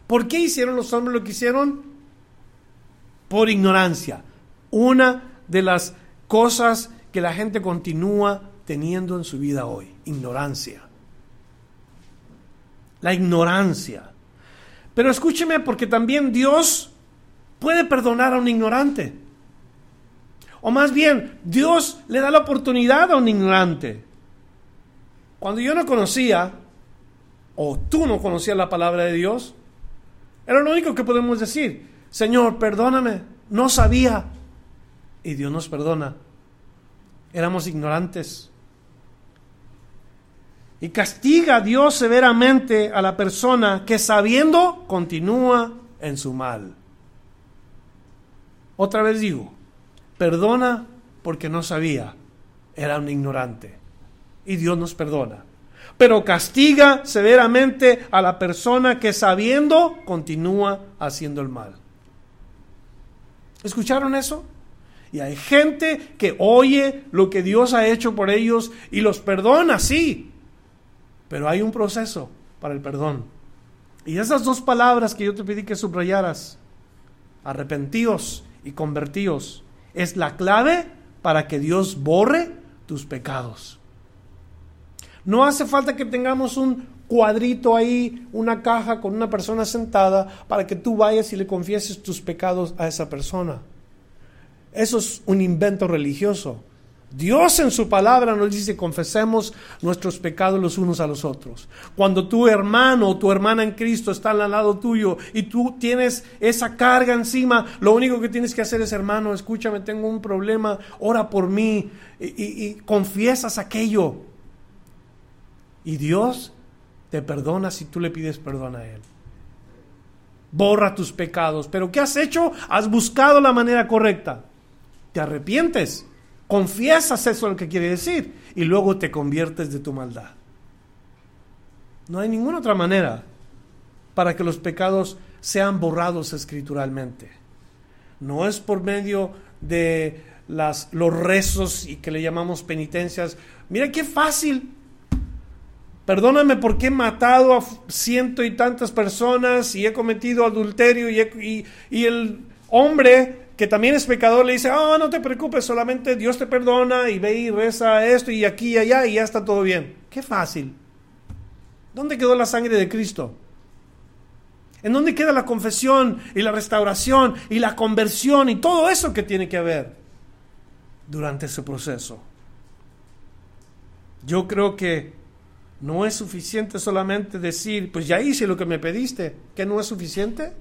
¿Por qué hicieron los hombres lo que hicieron? Por ignorancia. Una de las cosas que la gente continúa teniendo en su vida hoy? Ignorancia. La ignorancia. Pero escúcheme porque también Dios puede perdonar a un ignorante. O más bien, Dios le da la oportunidad a un ignorante. Cuando yo no conocía, o tú no conocías la palabra de Dios, era lo único que podemos decir. Señor, perdóname, no sabía. Y Dios nos perdona. Éramos ignorantes y castiga a Dios severamente a la persona que sabiendo continúa en su mal. Otra vez digo, perdona porque no sabía, era un ignorante. Y Dios nos perdona. Pero castiga severamente a la persona que sabiendo continúa haciendo el mal. ¿Escucharon eso? Y hay gente que oye lo que Dios ha hecho por ellos y los perdona, sí, pero hay un proceso para el perdón. Y esas dos palabras que yo te pedí que subrayaras, arrepentíos y convertíos, es la clave para que Dios borre tus pecados. No hace falta que tengamos un cuadrito ahí, una caja con una persona sentada para que tú vayas y le confieses tus pecados a esa persona. Eso es un invento religioso. Dios en su palabra nos dice confesemos nuestros pecados los unos a los otros. Cuando tu hermano o tu hermana en Cristo está al lado tuyo y tú tienes esa carga encima, lo único que tienes que hacer es, hermano, escúchame, tengo un problema, ora por mí y, y confiesas aquello. Y Dios te perdona si tú le pides perdón a Él. Borra tus pecados. Pero ¿qué has hecho? Has buscado la manera correcta. Te arrepientes Confiesas eso lo que quiere decir y luego te conviertes de tu maldad. No hay ninguna otra manera para que los pecados sean borrados escrituralmente. No es por medio de las, los rezos y que le llamamos penitencias. Mira qué fácil. Perdóname porque he matado a ciento y tantas personas y he cometido adulterio y, y el hombre que también es pecador, le dice, oh, no te preocupes, solamente Dios te perdona y ve y reza esto y aquí y allá y ya está todo bien. Qué fácil. ¿Dónde quedó la sangre de Cristo? ¿En dónde queda la confesión y la restauración y la conversión y todo eso que tiene que haber durante ese proceso? Yo creo que no es suficiente solamente decir, pues ya hice lo que me pediste, que no es suficiente.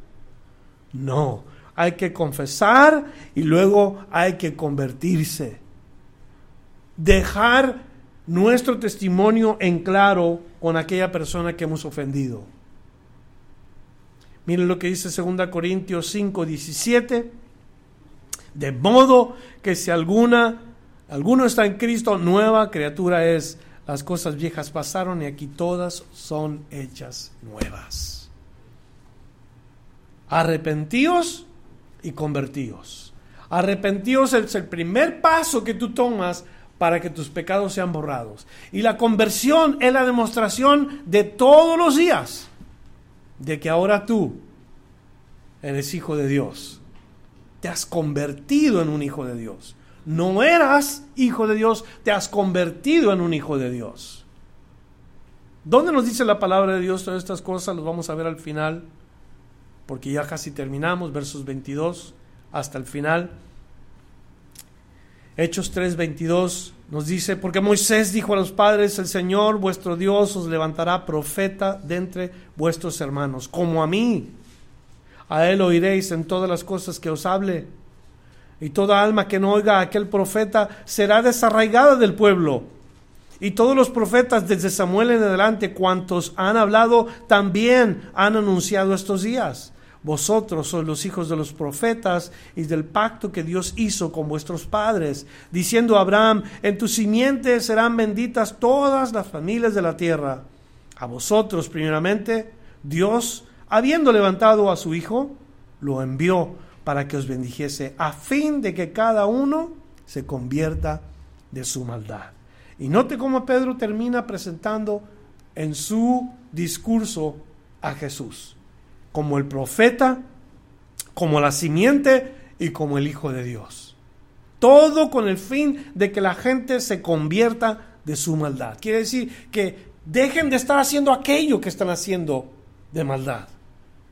No, hay que confesar y luego hay que convertirse. Dejar nuestro testimonio en claro con aquella persona que hemos ofendido. Miren lo que dice 2 Corintios 5, 17. De modo que si alguna, alguno está en Cristo, nueva criatura es. Las cosas viejas pasaron y aquí todas son hechas nuevas. Arrepentíos y convertíos. Arrepentíos es el primer paso que tú tomas para que tus pecados sean borrados. Y la conversión es la demostración de todos los días de que ahora tú eres hijo de Dios. Te has convertido en un hijo de Dios. No eras hijo de Dios, te has convertido en un hijo de Dios. ¿Dónde nos dice la palabra de Dios todas estas cosas? Los vamos a ver al final porque ya casi terminamos, versos 22 hasta el final. Hechos 3:22 nos dice, porque Moisés dijo a los padres, el Señor vuestro Dios os levantará profeta de entre vuestros hermanos, como a mí. A él oiréis en todas las cosas que os hable. Y toda alma que no oiga a aquel profeta será desarraigada del pueblo. Y todos los profetas desde Samuel en adelante, cuantos han hablado, también han anunciado estos días. Vosotros sois los hijos de los profetas y del pacto que Dios hizo con vuestros padres, diciendo a Abraham, en tu simiente serán benditas todas las familias de la tierra. A vosotros, primeramente, Dios, habiendo levantado a su Hijo, lo envió para que os bendijese, a fin de que cada uno se convierta de su maldad. Y note cómo Pedro termina presentando en su discurso a Jesús como el profeta, como la simiente y como el Hijo de Dios. Todo con el fin de que la gente se convierta de su maldad. Quiere decir que dejen de estar haciendo aquello que están haciendo de maldad.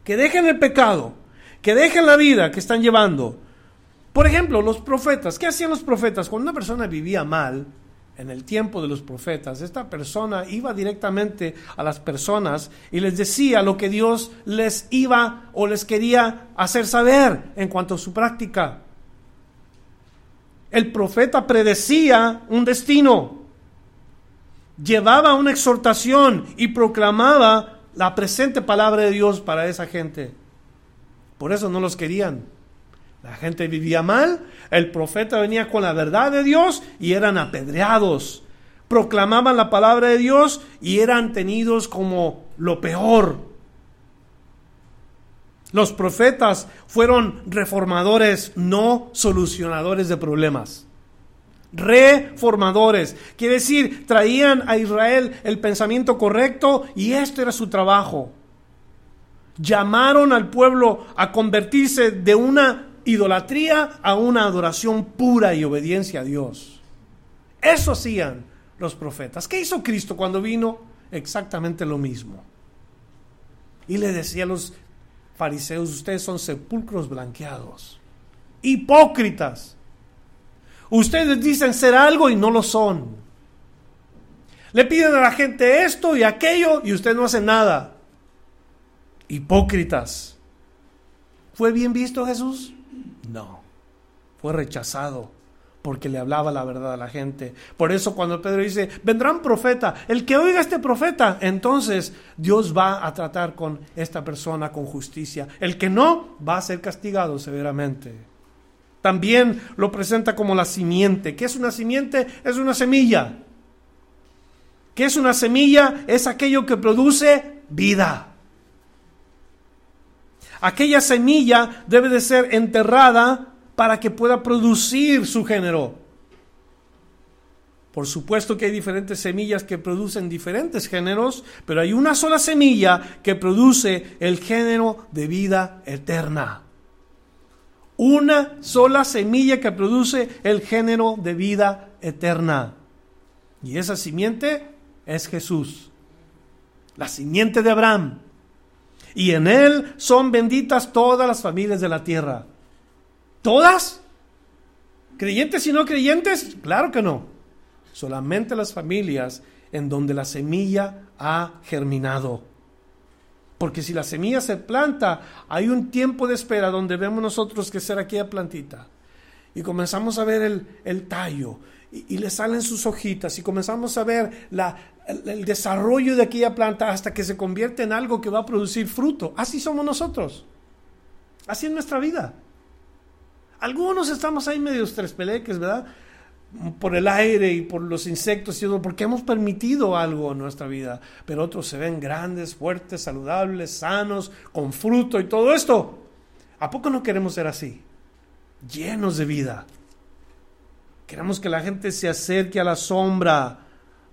Que dejen el pecado, que dejen la vida que están llevando. Por ejemplo, los profetas. ¿Qué hacían los profetas? Cuando una persona vivía mal, en el tiempo de los profetas, esta persona iba directamente a las personas y les decía lo que Dios les iba o les quería hacer saber en cuanto a su práctica. El profeta predecía un destino, llevaba una exhortación y proclamaba la presente palabra de Dios para esa gente. Por eso no los querían. La gente vivía mal, el profeta venía con la verdad de Dios y eran apedreados. Proclamaban la palabra de Dios y eran tenidos como lo peor. Los profetas fueron reformadores, no solucionadores de problemas. Reformadores. Quiere decir, traían a Israel el pensamiento correcto y esto era su trabajo. Llamaron al pueblo a convertirse de una idolatría a una adoración pura y obediencia a Dios. Eso hacían los profetas. ¿Qué hizo Cristo cuando vino? exactamente lo mismo. Y le decía a los fariseos, ustedes son sepulcros blanqueados, hipócritas. Ustedes dicen ser algo y no lo son. Le piden a la gente esto y aquello y usted no hace nada. Hipócritas. ¿Fue bien visto Jesús? Fue rechazado porque le hablaba la verdad a la gente. Por eso cuando Pedro dice, vendrá un profeta, el que oiga a este profeta, entonces Dios va a tratar con esta persona con justicia. El que no, va a ser castigado severamente. También lo presenta como la simiente. ¿Qué es una simiente? Es una semilla. ¿Qué es una semilla? Es aquello que produce vida. Aquella semilla debe de ser enterrada para que pueda producir su género. Por supuesto que hay diferentes semillas que producen diferentes géneros, pero hay una sola semilla que produce el género de vida eterna. Una sola semilla que produce el género de vida eterna. Y esa simiente es Jesús, la simiente de Abraham. Y en él son benditas todas las familias de la tierra. ¿Todas? ¿Creyentes y no creyentes? Claro que no. Solamente las familias en donde la semilla ha germinado. Porque si la semilla se planta, hay un tiempo de espera donde vemos nosotros que será aquella plantita. Y comenzamos a ver el, el tallo y, le salen sus hojitas y comenzamos a ver la, el desarrollo de aquella planta hasta que se convierte en algo que va a producir fruto. Así somos nosotros. Así es nuestra vida. Algunos estamos ahí medio peleques, ¿verdad? Por el aire y por los insectos y todo, porque hemos permitido algo en nuestra vida. Pero otros se ven grandes, fuertes, saludables, sanos, con fruto y todo esto. ¿A poco no queremos ser así? Llenos de vida. Queremos que la gente se acerque a la sombra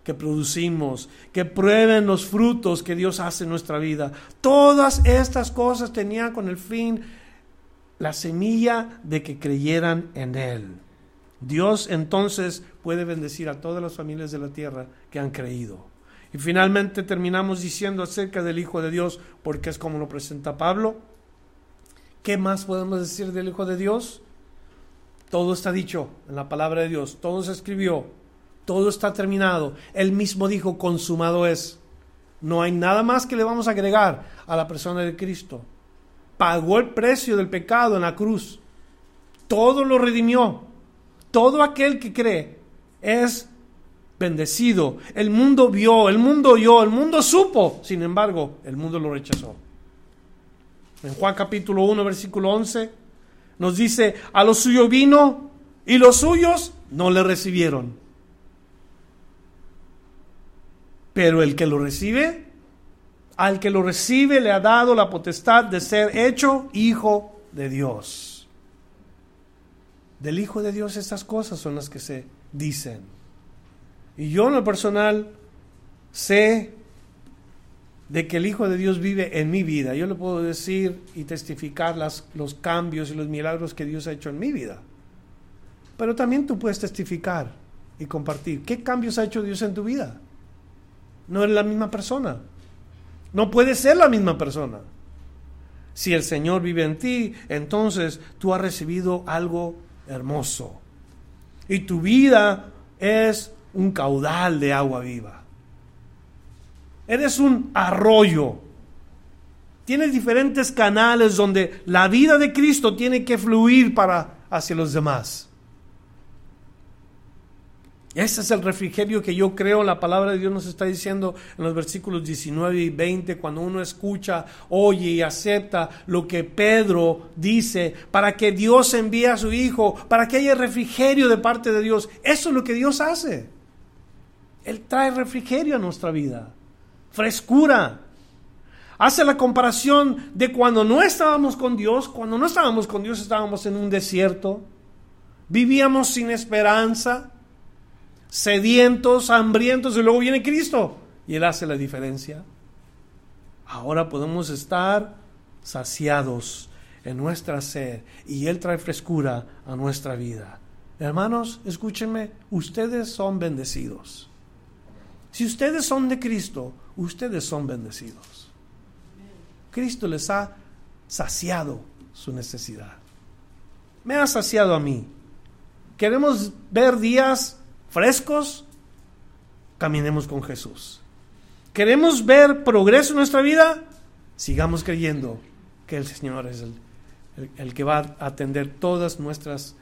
que producimos, que prueben los frutos que Dios hace en nuestra vida. Todas estas cosas tenían con el fin la semilla de que creyeran en Él. Dios entonces puede bendecir a todas las familias de la tierra que han creído. Y finalmente terminamos diciendo acerca del Hijo de Dios, porque es como lo presenta Pablo. ¿Qué más podemos decir del Hijo de Dios? Todo está dicho en la palabra de Dios, todo se escribió, todo está terminado. Él mismo dijo, consumado es. No hay nada más que le vamos a agregar a la persona de Cristo pagó el precio del pecado en la cruz. Todo lo redimió. Todo aquel que cree es bendecido. El mundo vio, el mundo oyó, el mundo supo. Sin embargo, el mundo lo rechazó. En Juan capítulo 1, versículo 11, nos dice, a lo suyo vino y los suyos no le recibieron. Pero el que lo recibe, al que lo recibe le ha dado la potestad de ser hecho hijo de Dios. Del hijo de Dios estas cosas son las que se dicen. Y yo en lo personal sé de que el Hijo de Dios vive en mi vida. Yo le puedo decir y testificar las, los cambios y los milagros que Dios ha hecho en mi vida. Pero también tú puedes testificar y compartir. ¿Qué cambios ha hecho Dios en tu vida? No eres la misma persona. No puede ser la misma persona. Si el Señor vive en ti, entonces tú has recibido algo hermoso. Y tu vida es un caudal de agua viva. Eres un arroyo. Tienes diferentes canales donde la vida de Cristo tiene que fluir para hacia los demás. Ese es el refrigerio que yo creo la palabra de Dios nos está diciendo en los versículos 19 y 20, cuando uno escucha, oye y acepta lo que Pedro dice, para que Dios envíe a su Hijo, para que haya refrigerio de parte de Dios. Eso es lo que Dios hace. Él trae refrigerio a nuestra vida, frescura. Hace la comparación de cuando no estábamos con Dios, cuando no estábamos con Dios estábamos en un desierto, vivíamos sin esperanza sedientos, hambrientos, y luego viene Cristo y Él hace la diferencia. Ahora podemos estar saciados en nuestra sed y Él trae frescura a nuestra vida. Hermanos, escúchenme, ustedes son bendecidos. Si ustedes son de Cristo, ustedes son bendecidos. Cristo les ha saciado su necesidad. Me ha saciado a mí. ¿Queremos ver días frescos? Caminemos con Jesús. ¿Queremos ver progreso en nuestra vida? Sigamos creyendo que el Señor es el, que va a atender todas nuestras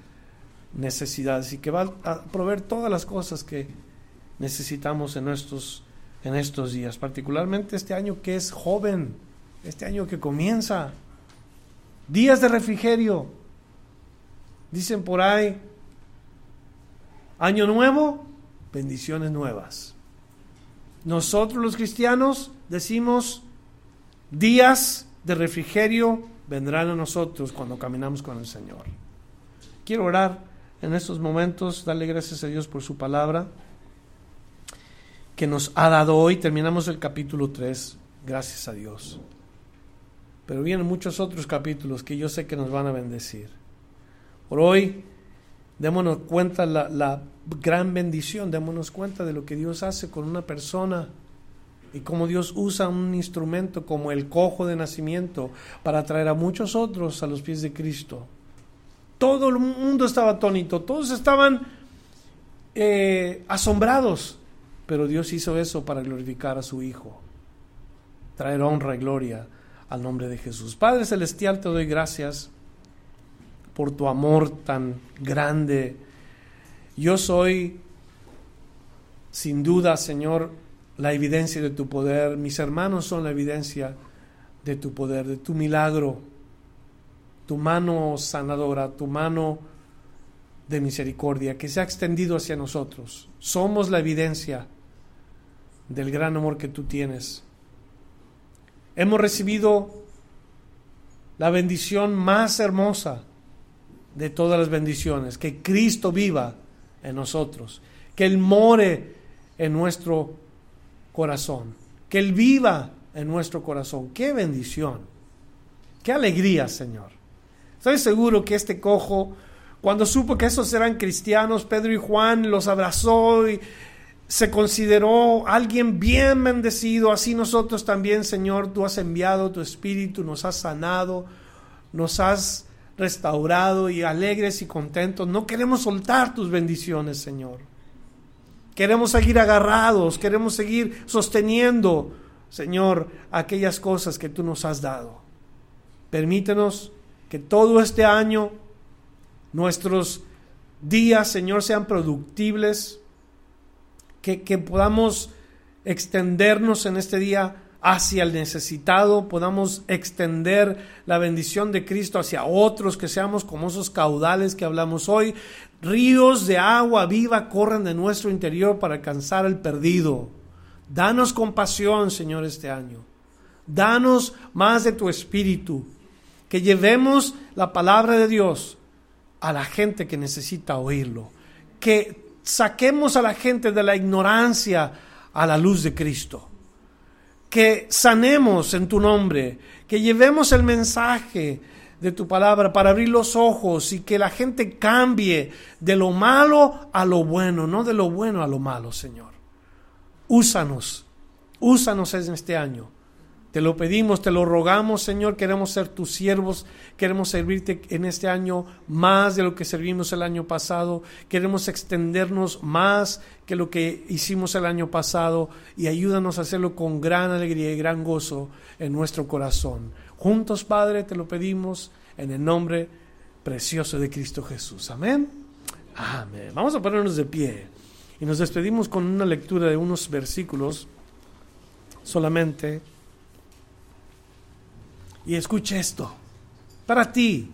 necesidades y que va a proveer todas las cosas que necesitamos en estos, en estos días, particularmente este año que es joven, este año que comienza. Días de refrigerio. Dicen por ahí, año nuevo, bendiciones nuevas. Nosotros los cristianos decimos, días de refrigerio vendrán a nosotros cuando caminamos con el Señor. Quiero orar en estos momentos, darle gracias a Dios por su palabra que nos ha dado hoy. Terminamos el capítulo 3, gracias a Dios. Pero vienen muchos otros capítulos que yo sé que nos van a bendecir. Por hoy, démonos cuenta la, gran bendición, démonos cuenta de lo que Dios hace con una persona y cómo Dios usa un instrumento como el cojo de nacimiento para traer a muchos otros a los pies de Cristo. Todo el mundo estaba atónito, todos estaban eh, asombrados, pero Dios hizo eso para glorificar a su Hijo, traer honra y gloria al nombre de Jesús. Padre Celestial, te doy gracias por tu amor tan grande. Yo soy, sin duda, Señor, la evidencia de tu poder. Mis hermanos son la evidencia de tu poder, de tu milagro, tu mano sanadora, tu mano de misericordia que se ha extendido hacia nosotros. Somos la evidencia del gran amor que tú tienes. Hemos recibido la bendición más hermosa de todas las bendiciones, que Cristo viva en nosotros, que Él more en nuestro corazón, que Él viva en nuestro corazón. ¡Qué bendición! ¡Qué alegría, Señor! Estoy seguro que este cojo, cuando supo que esos eran cristianos, Pedro y Juan los abrazó y se consideró alguien bien bendecido. Así nosotros también, Señor, tú has enviado tu espíritu, nos has sanado, nos has restaurado y alegres y contentos. No queremos soltar tus bendiciones, Señor. Queremos seguir agarrados, queremos seguir sosteniendo, Señor, aquellas cosas que tú nos has dado. Permítenos que todo este año nuestros días, Señor, sean productibles, que, que podamos extendernos en este día hacia el necesitado, podamos extender la bendición de Cristo hacia otros, que seamos como esos caudales que hablamos hoy. Ríos de agua viva corren de nuestro interior para alcanzar al perdido. Danos compasión, Señor, este año. Danos más de tu espíritu. Que llevemos la palabra de Dios a la gente que necesita oírlo. Que saquemos a la gente de la ignorancia a la luz de Cristo que sanemos en tu nombre, que llevemos el mensaje de tu palabra para abrir los ojos y que la gente cambie de lo malo a lo bueno, no de lo bueno a lo malo, Señor. Úsanos, úsanos en este año te lo pedimos, te lo rogamos, Señor. Queremos ser tus siervos. Queremos servirte en este año más de lo que servimos el año pasado. Queremos extendernos más que lo que hicimos el año pasado. Y ayúdanos a hacerlo con gran alegría y gran gozo en nuestro corazón. Juntos, Padre, te lo pedimos en el nombre precioso de Cristo Jesús. Amén. Amén. Vamos a ponernos de pie. Y nos despedimos con una lectura de unos versículos solamente. Y escucha esto, para ti,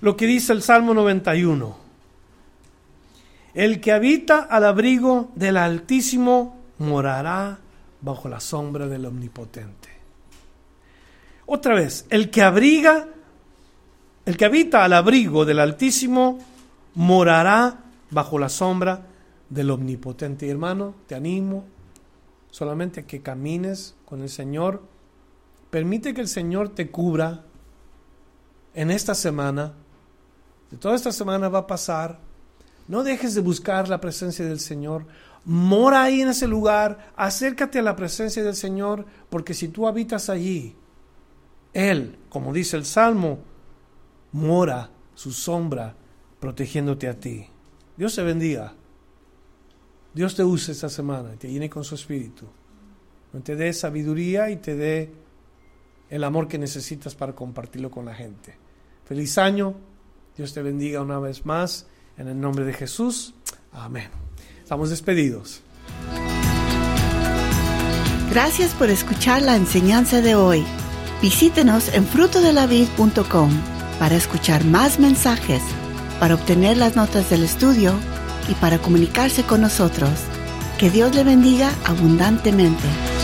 lo que dice el Salmo 91. El que habita al abrigo del Altísimo morará bajo la sombra del Omnipotente. Otra vez, el que abriga, el que habita al abrigo del Altísimo morará bajo la sombra del Omnipotente. Y hermano, te animo solamente a que camines con el Señor Permite que el Señor te cubra en esta semana. De toda esta semana va a pasar. No dejes de buscar la presencia del Señor. mora ahí en ese lugar, acércate a la presencia del Señor, porque si tú habitas allí, Él, como dice el Salmo, mora su sombra protegiéndote a ti. Dios te bendiga. Dios te use esta semana y te llene con su espíritu. Te dé sabiduría y te dé el amor que necesitas para compartirlo con la gente. Feliz año. Dios te bendiga una vez más. En el nombre de Jesús. Amén. Estamos despedidos. Gracias por escuchar la enseñanza de hoy. Visítenos en frutodelavid.com para escuchar más mensajes, para obtener las notas del estudio y para comunicarse con nosotros. Que Dios le bendiga abundantemente.